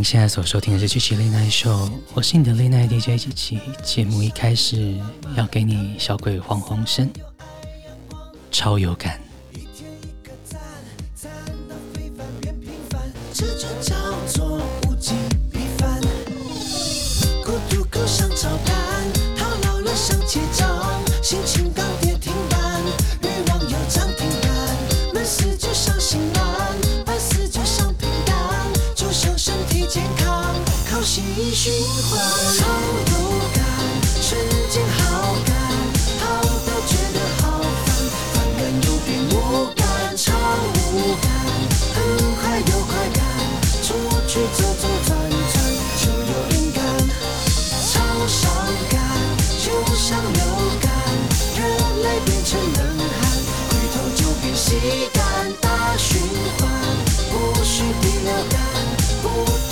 您现在所收听的是机器 Late Night Show，我是你的恋爱 DJ 七七。节目一开始要给你小鬼黄鸿升，超有感。不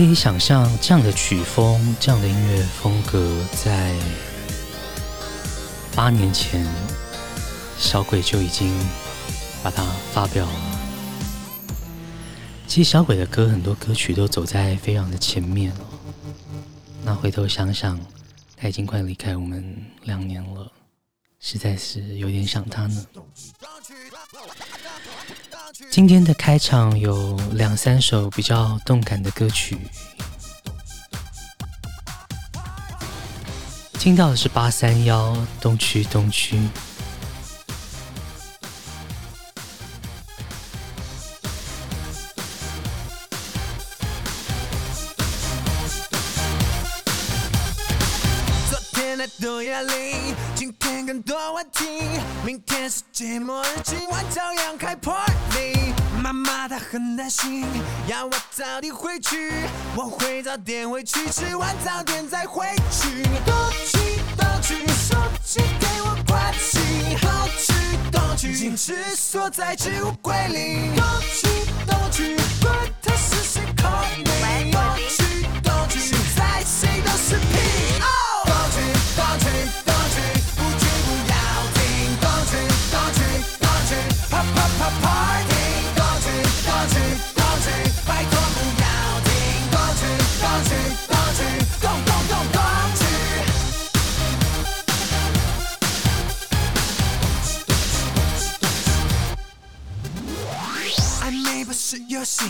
可以想象这样的曲风，这样的音乐风格，在八年前，小鬼就已经把它发表了。其实小鬼的歌很多歌曲都走在非常的前面。那回头想想，他已经快离开我们两年了，实在是有点想他呢。今天的开场有两三首比较动感的歌曲，听到的是八三夭东区东区。多问题，明天世界末日，今晚照样开 party。妈妈她很担心，要我早点回去，我会早点回去，吃完早点再回去。东去东去，手机给我关机。东去东去，矜持锁在置物柜里。东去东去，管他是谁 call me。东区东区，现在谁都是屁。Party 歌曲歌曲歌曲，拜托不要停。歌曲歌曲歌曲，动动动动。暧昧不是游戏。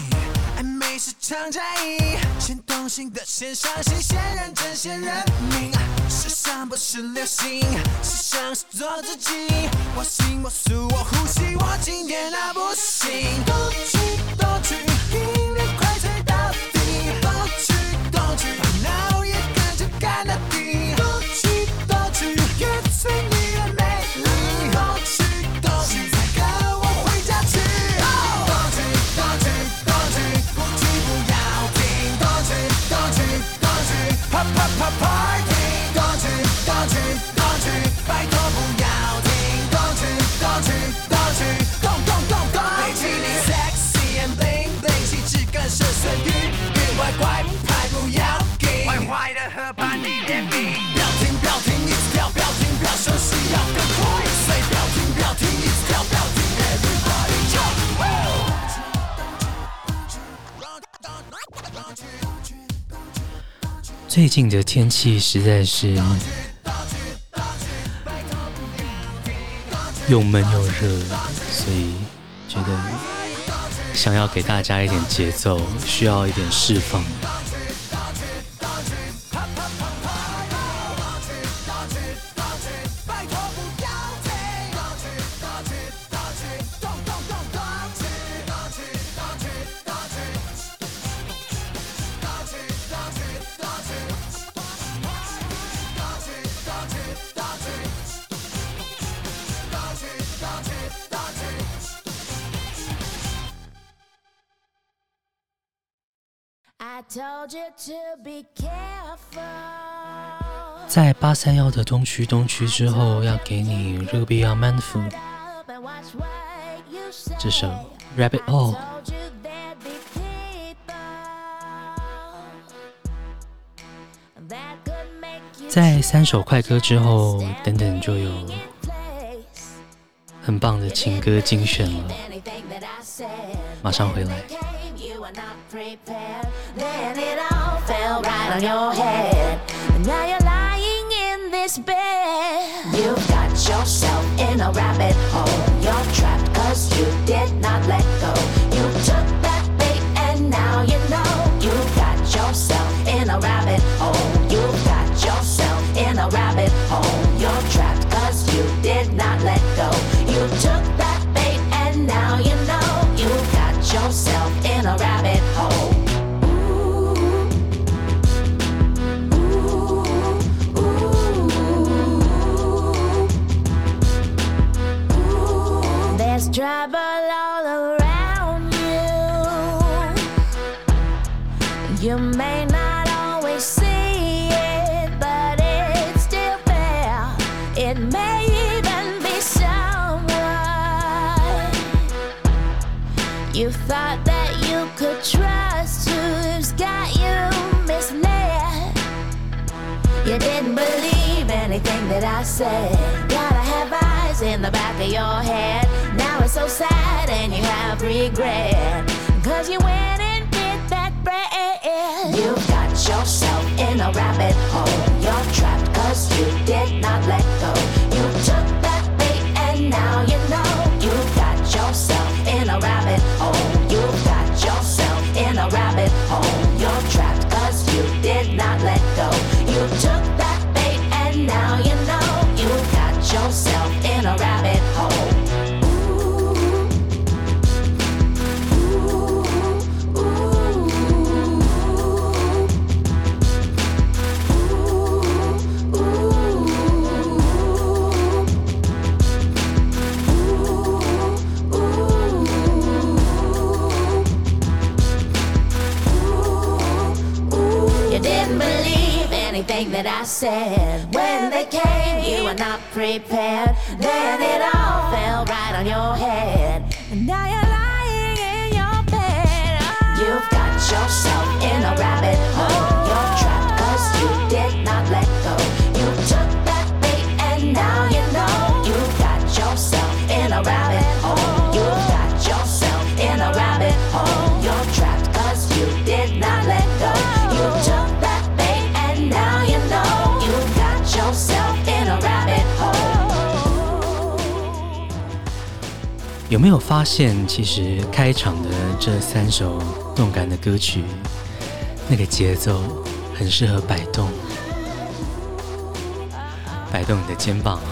暧昧是场战役，先动心的先伤心，先认真先认命。时尚不是流行，时尚是做自己。我行我素我呼吸，我今天那不行。动去动去，音乐快吹到底。动去动去，脑也跟着干到底。动去动去，越催最近的天气实在是又闷又热，所以觉得想要给大家一点节奏，需要一点释放。三幺的东区东区之后，要给你 Ruby on Manfu 这首 Rabbit Hole。在三首快歌之后，等等就有很棒的情歌精选了，马上回来。Okay, you this bed. You've got yourself in a rabbit hole. You're trapped cause you did not let go. You took that bait and now you know. You've got yourself in a rabbit hole. You've got yourself in a rabbit hole. You're trapped cause you did not let go. You took anything that I said. Gotta have eyes in the back of your head. Now it's so sad and you have regret. Cause you went and bit that bread. You got yourself in a rabbit hole. You're trapped cause you did not let go. You took that bait and now you know. You got yourself in a rabbit hole. You got yourself in a rabbit hole. You're trapped cause you did not let go. yourself. thing that I said. When they came, you were not prepared. Then it all fell right on your head. And now you're lying in your bed. Oh. You've got yourself 有没有发现，其实开场的这三首动感的歌曲，那个节奏很适合摆动，摆动你的肩膀啊！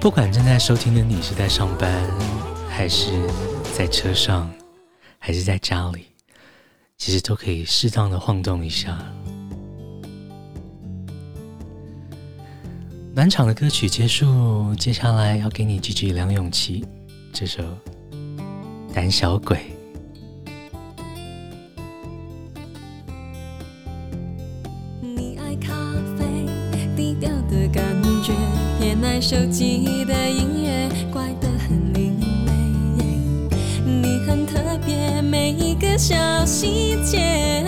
不管正在收听的你是在上班，还是在车上，还是在家里，其实都可以适当的晃动一下。暖场的歌曲结束，接下来要给你几句梁咏琪这首《胆小鬼》。你爱咖啡，低调的感觉，偏爱手机的音乐，怪得很另类。你很特别，每一个小细节，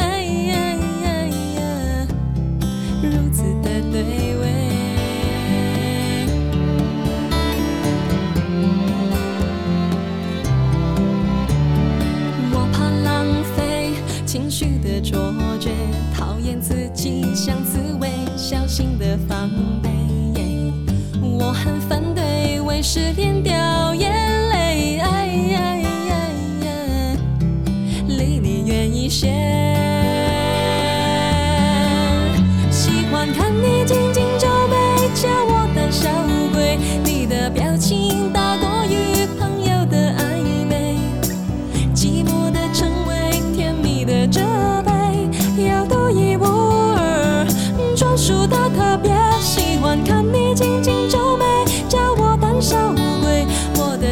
卓绝，讨厌自己像刺猬，小心的防备。我很反对为失恋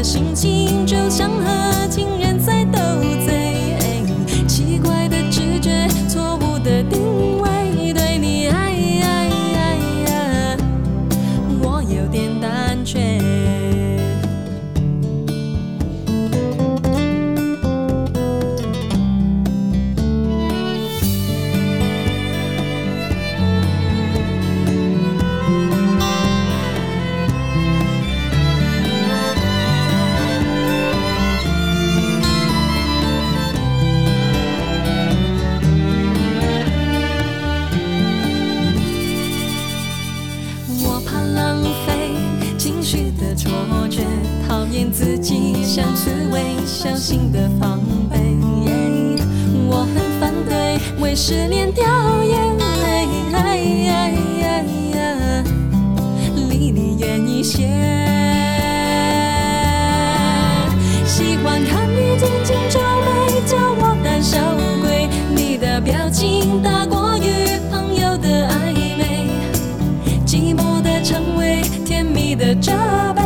心情小心的防备，我很反对为失恋掉眼泪，离你远一些。喜欢看你紧紧皱眉，叫我胆小鬼。你的表情大过于朋友的暧昧，寂寞的称谓，甜蜜的责备，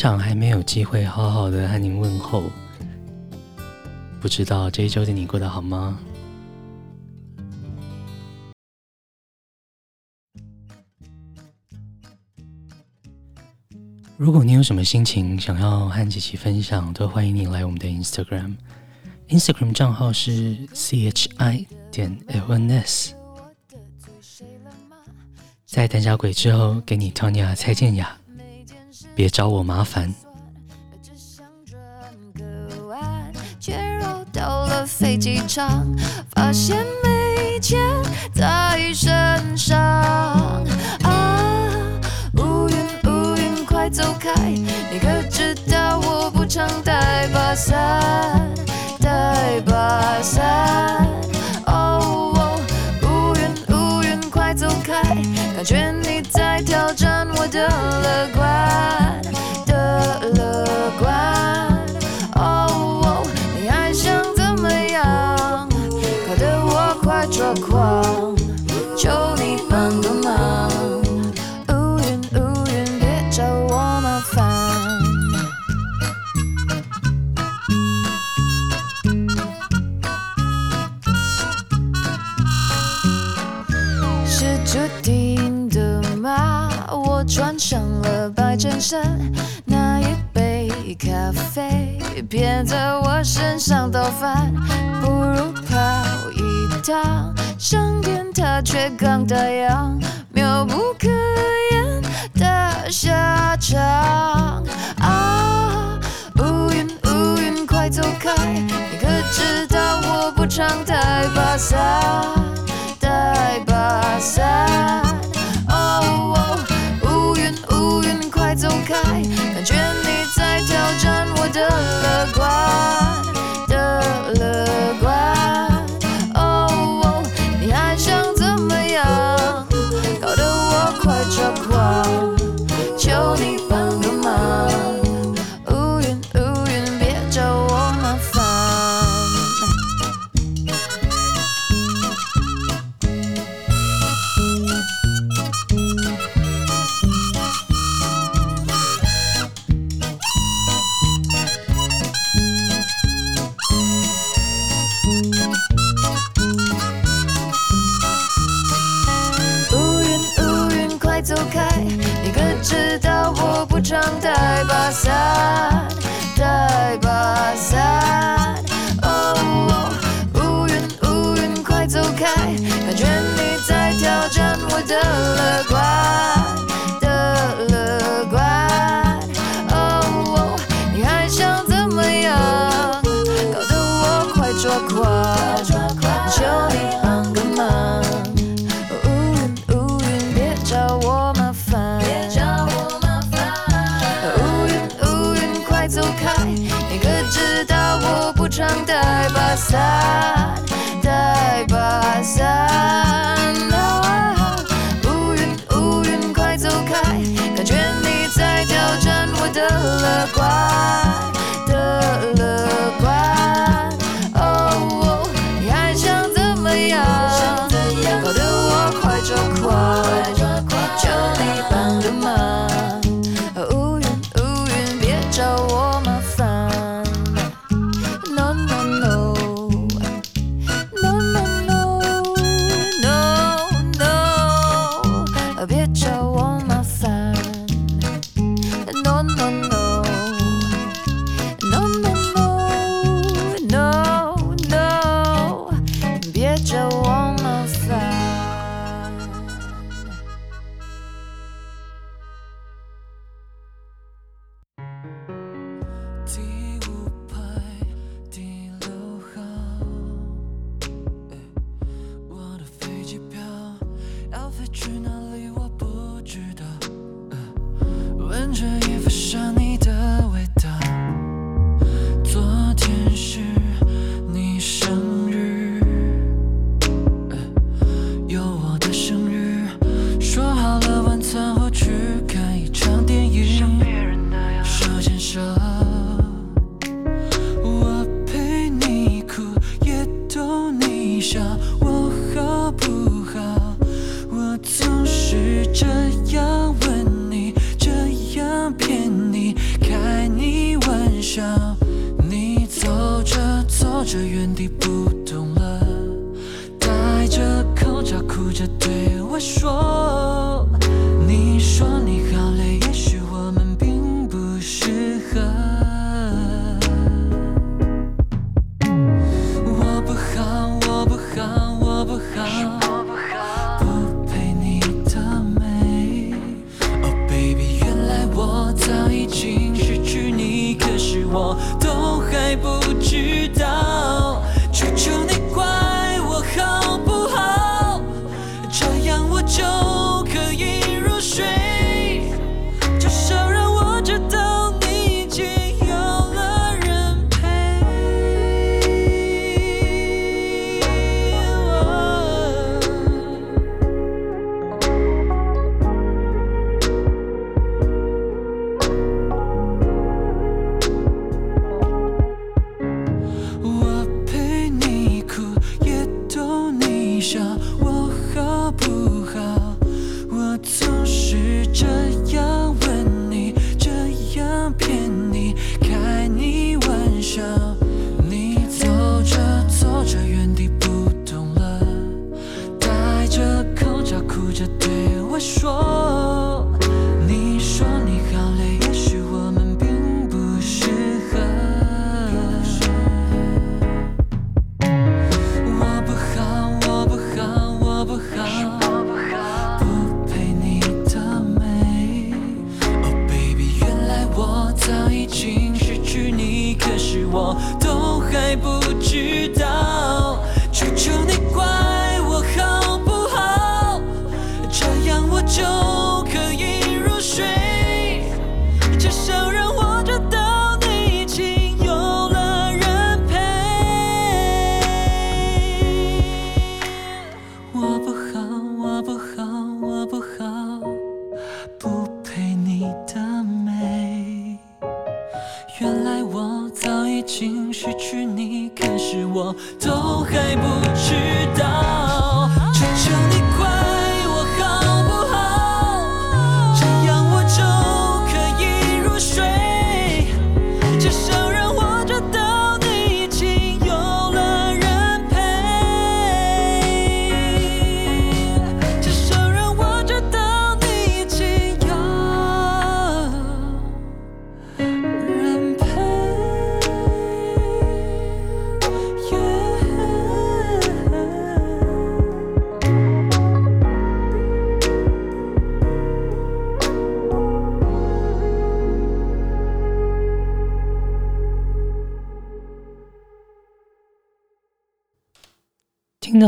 场还没有机会好好的和您问候，不知道这一周的你过得好吗？如果你有什么心情想要和琪琪分享，都欢迎你来我们的 Instagram，Instagram 账号是 chi 点 lns，在胆小鬼之后给你 Tonya 蔡健雅。别找我麻烦。飞机场，发现没钱在身上。啊，乌云乌云快走开！你可知道我不常带把伞，带把伞。感觉你在挑战我的乐观的乐观，哦，你还想怎么样？搞得我快抓狂，求你帮个忙。衬衫，那一杯咖啡偏在我身上倒翻，不如跑一趟。上天它却刚打烊，妙不可言的下场。啊，乌云乌云快走开！你可知道我不常带把伞，带把伞。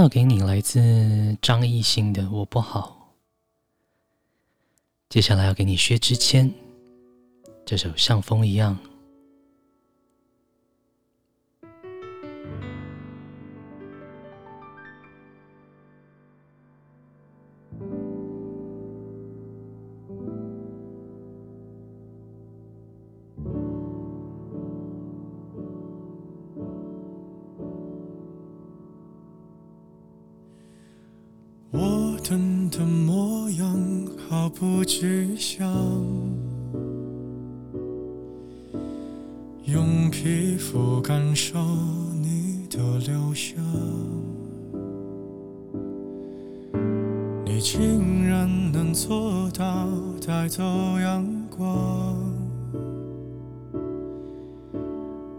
要给你来自张艺兴的《我不好》，接下来要给你薛之谦这首《像风一样》。不去想，用皮肤感受你的留香，你竟然能做到带走阳光，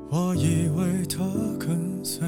我以为它跟随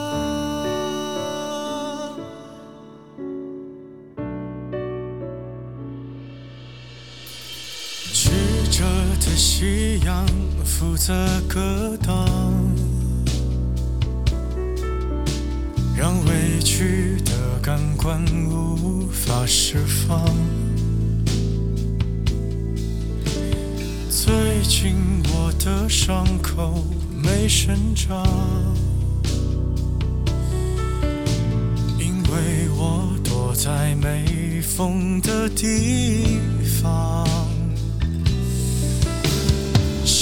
夕阳，负责格挡。让委屈的感官无法释放。最近我的伤口没生长，因为我躲在没风的地方，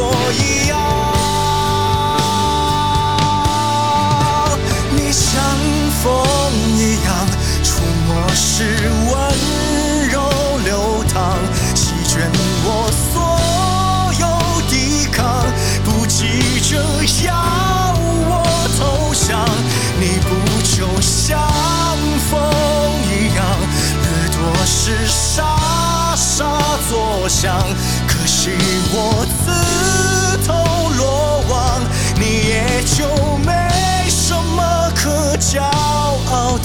我一样。你像风一样，触摸时温柔流淌，席卷我所有抵抗，不急着要我投降，你不就像风一样，掠夺时沙沙作响，可惜我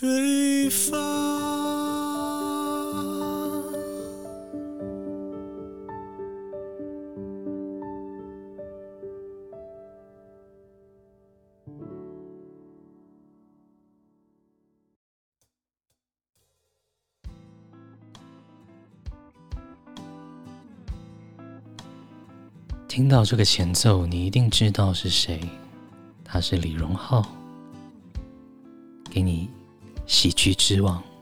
对方。听到这个前奏，你一定知道是谁，他是李荣浩，给你喜剧之王。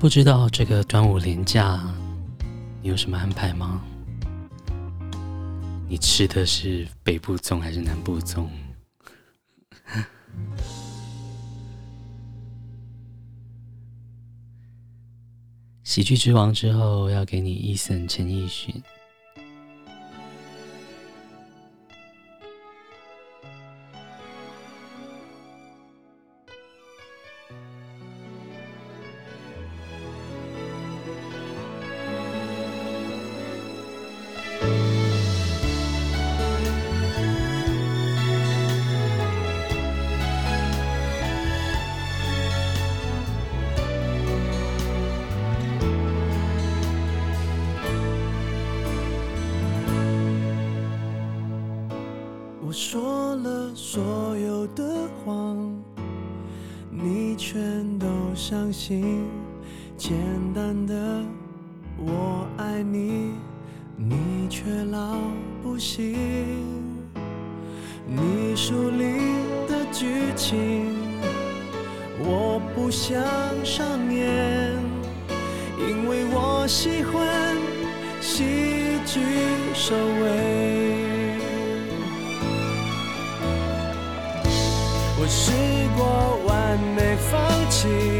不知道这个端午连假你有什么安排吗？你吃的是北部粽还是南部粽？喜剧之王之后要给你 Eason 陈奕迅。简单的我爱你，你却老不信。你书里的剧情，我不想上演，因为我喜欢喜剧收尾。我试过完美放弃。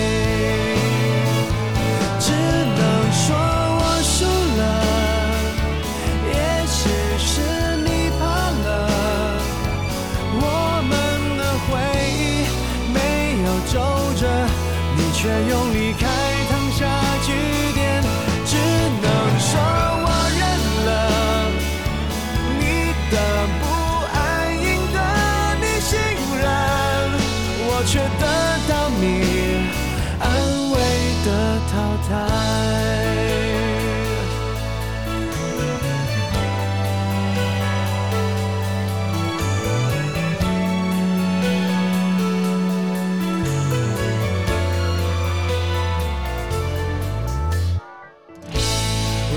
却用力开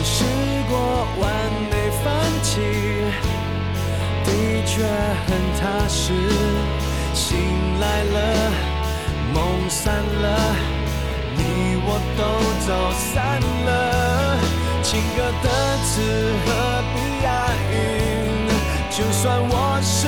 试过完美放弃，的确很踏实醒来了，梦散了，你我都走散了。情歌的词何必押韵？就算我是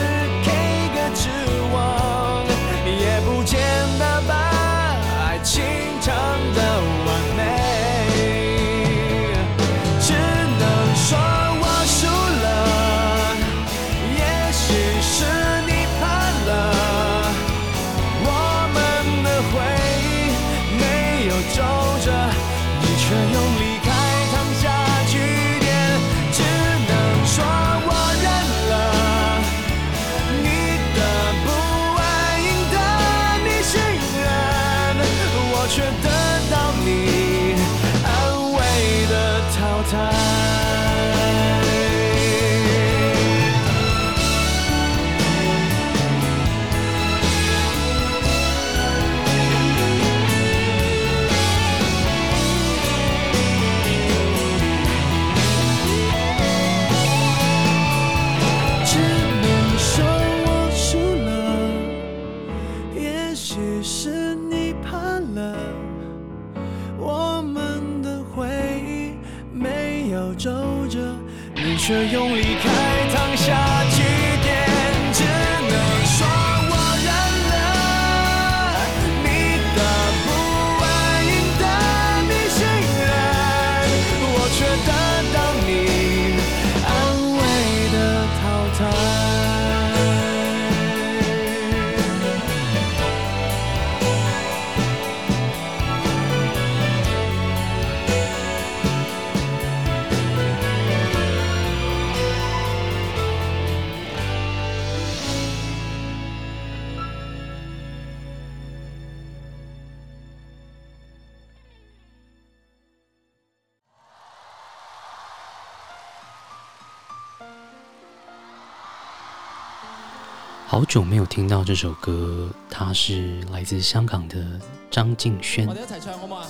好久没有听到这首歌，它是来自香港的张敬轩。我哋一齐唱好吗？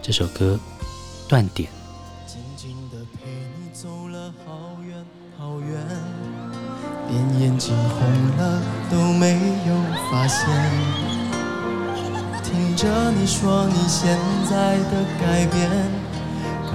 这首歌断点。静静地陪你走了好远好远，连眼睛红了都没有发现。听着你说你现在的改变。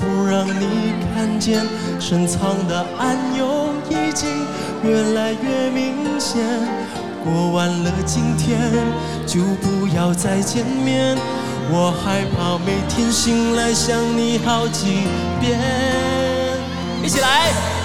不让你看见，深藏的暗涌已经越来越明显。过完了今天，就不要再见面。我害怕每天醒来想你好几遍。一起来。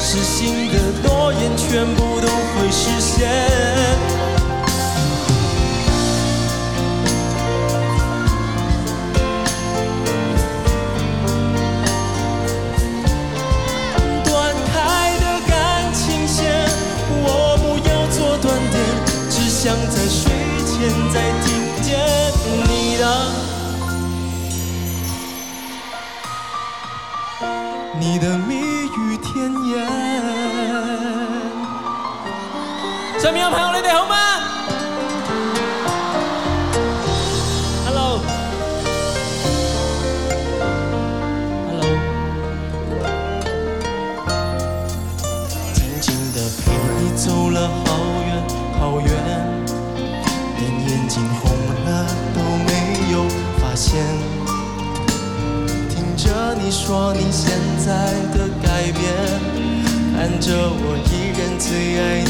痴心的诺言全部都会实现。断开的感情线，我不要做断点，只想在睡前再听见你的，你的上面有朋友，你哋好吗？Hello，Hello，静静的陪你走了好远好远，连眼睛红了都没有发现。听着你说你现在的改变，看着我依然最爱你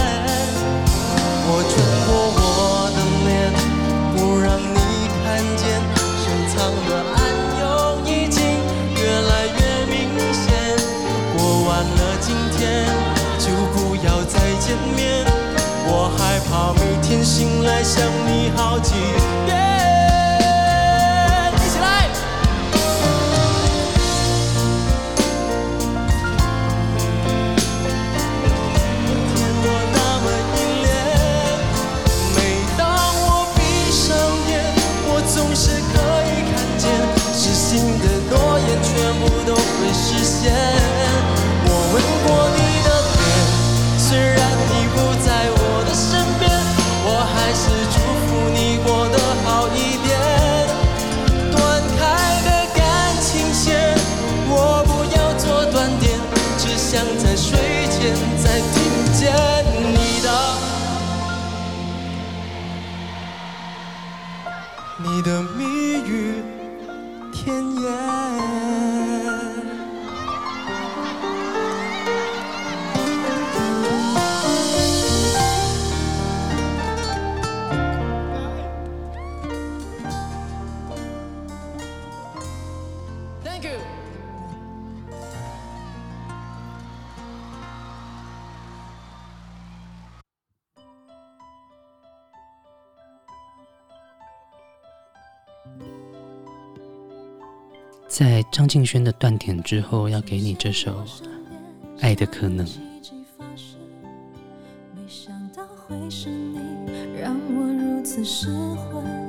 我害怕每天醒来想你好几在张敬轩的断点之后，要给你这首《爱的可能》。想到会是你，让我如此失魂。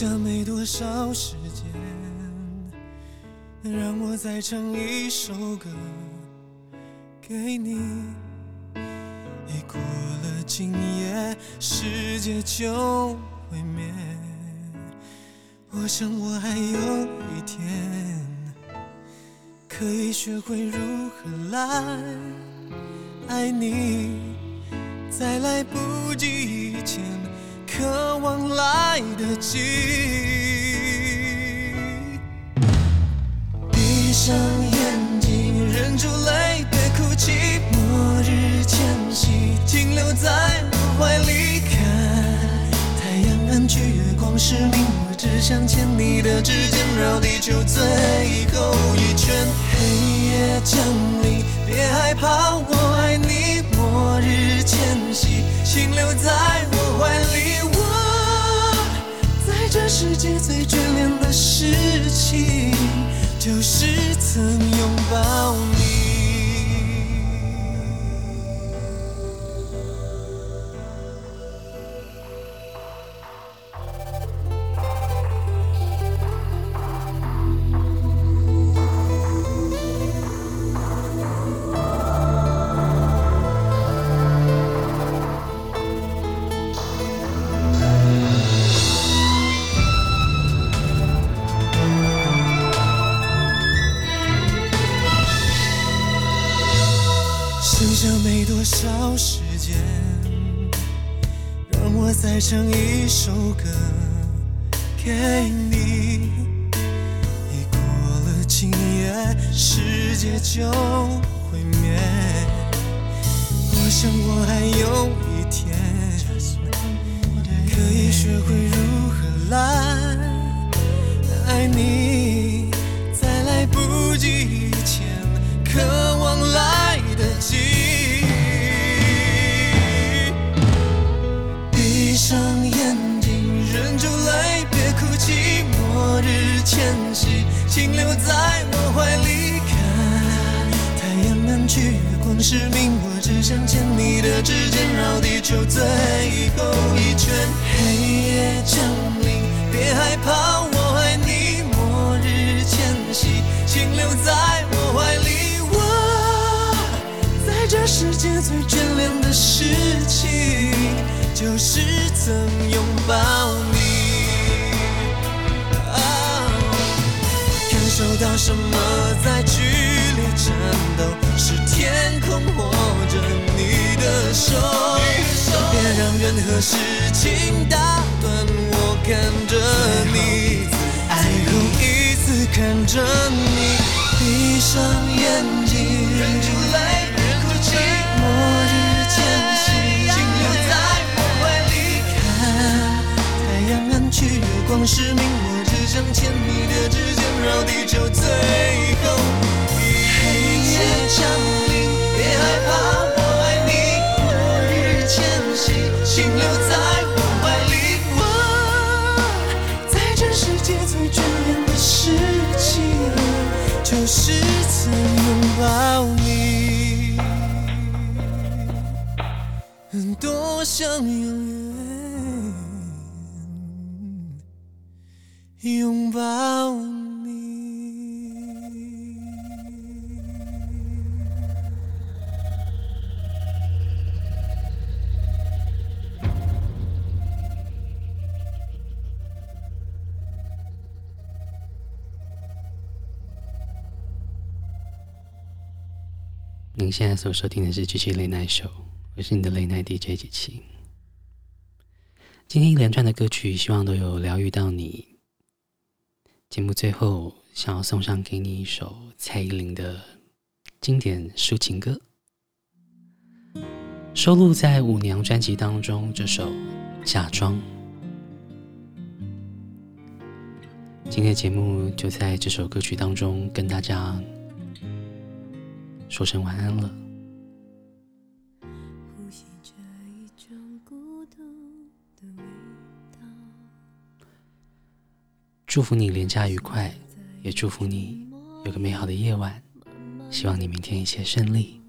下没多少时间，让我再唱一首歌给你。一过了今夜，世界就毁灭。我想我还有一天，可以学会如何来爱你，在来不及以前。渴望来得及，闭上眼睛，忍住泪，别哭泣。末日前夕，停留在我怀里，看太阳暗去，月光失明，我只想牵你的指尖，绕地球最后一圈。黑夜降临，别害怕，我爱你。末日前夕，请留在我怀里。我在这世界最眷恋的事情，就是曾拥抱你。世界就毁灭。我想我还有一天，可以学会如何来爱你，在来不及以前，渴望来得及。闭上眼睛，忍住泪，别哭泣。末日前夕，请留在我怀里。去，月光失明，我只想牵你的指尖，绕地球最后一圈。黑夜降临，别害怕，我爱你。末日前夕，请留在我怀里。我在这世界最眷恋的事情。就是曾拥抱你，感受到什么在剧烈战斗？天空握着你的手，别让任何事情打断我看着你，最后一次看着你，闭上眼睛，忍住泪，忍住泣，末日前夕，停留在我怀里，看太阳远去，月光失明，我只想牵你的指尖，绕地球最后。一夜将。停留在我怀里，我在这世界最眷恋的事情，就是曾拥抱你，多想永您现在所收听的是《机器 Late Night Show》，我是你的雷奈 DJ 机器。今天一连串的歌曲，希望都有疗愈到你。节目最后，想要送上给你一首蔡依林的经典抒情歌，收录在《舞娘》专辑当中。这首《假装》。今天的节目就在这首歌曲当中跟大家。说声晚安了。呼吸着一种孤独的味道。祝福你连假愉快，也祝福你有个美好的夜晚。希望你明天一切顺利。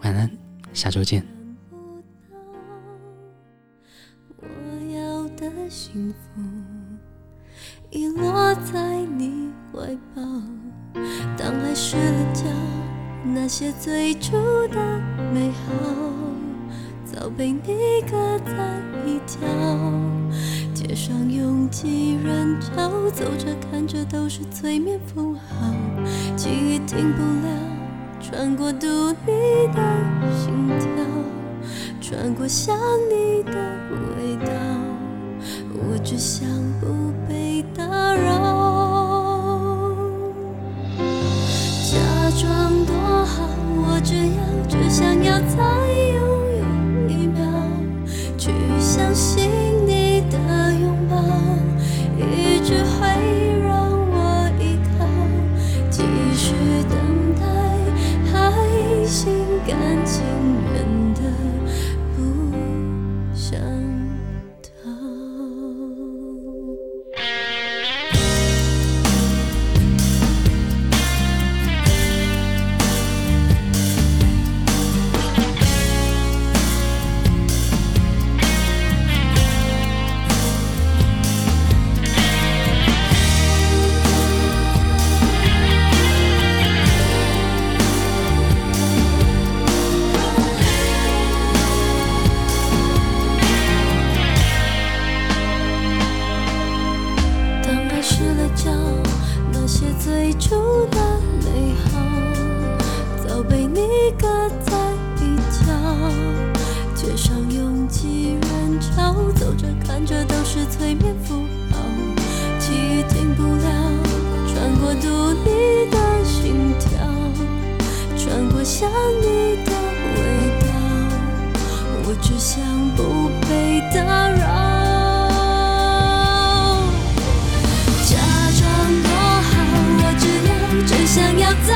晚安，下周见。我要的幸福遗落在你怀抱，当爱失了焦，那些最初的美好，早被你搁在一角。街上拥挤人潮，走着看着都是催眠符号，记忆停不了，穿过读你的心跳，穿过想你的味道，我只想不被打扰。假装多好，我只要，只想要再拥有一秒，去相信你的味道，我只想不被打扰。假装多好，我只要，只想要在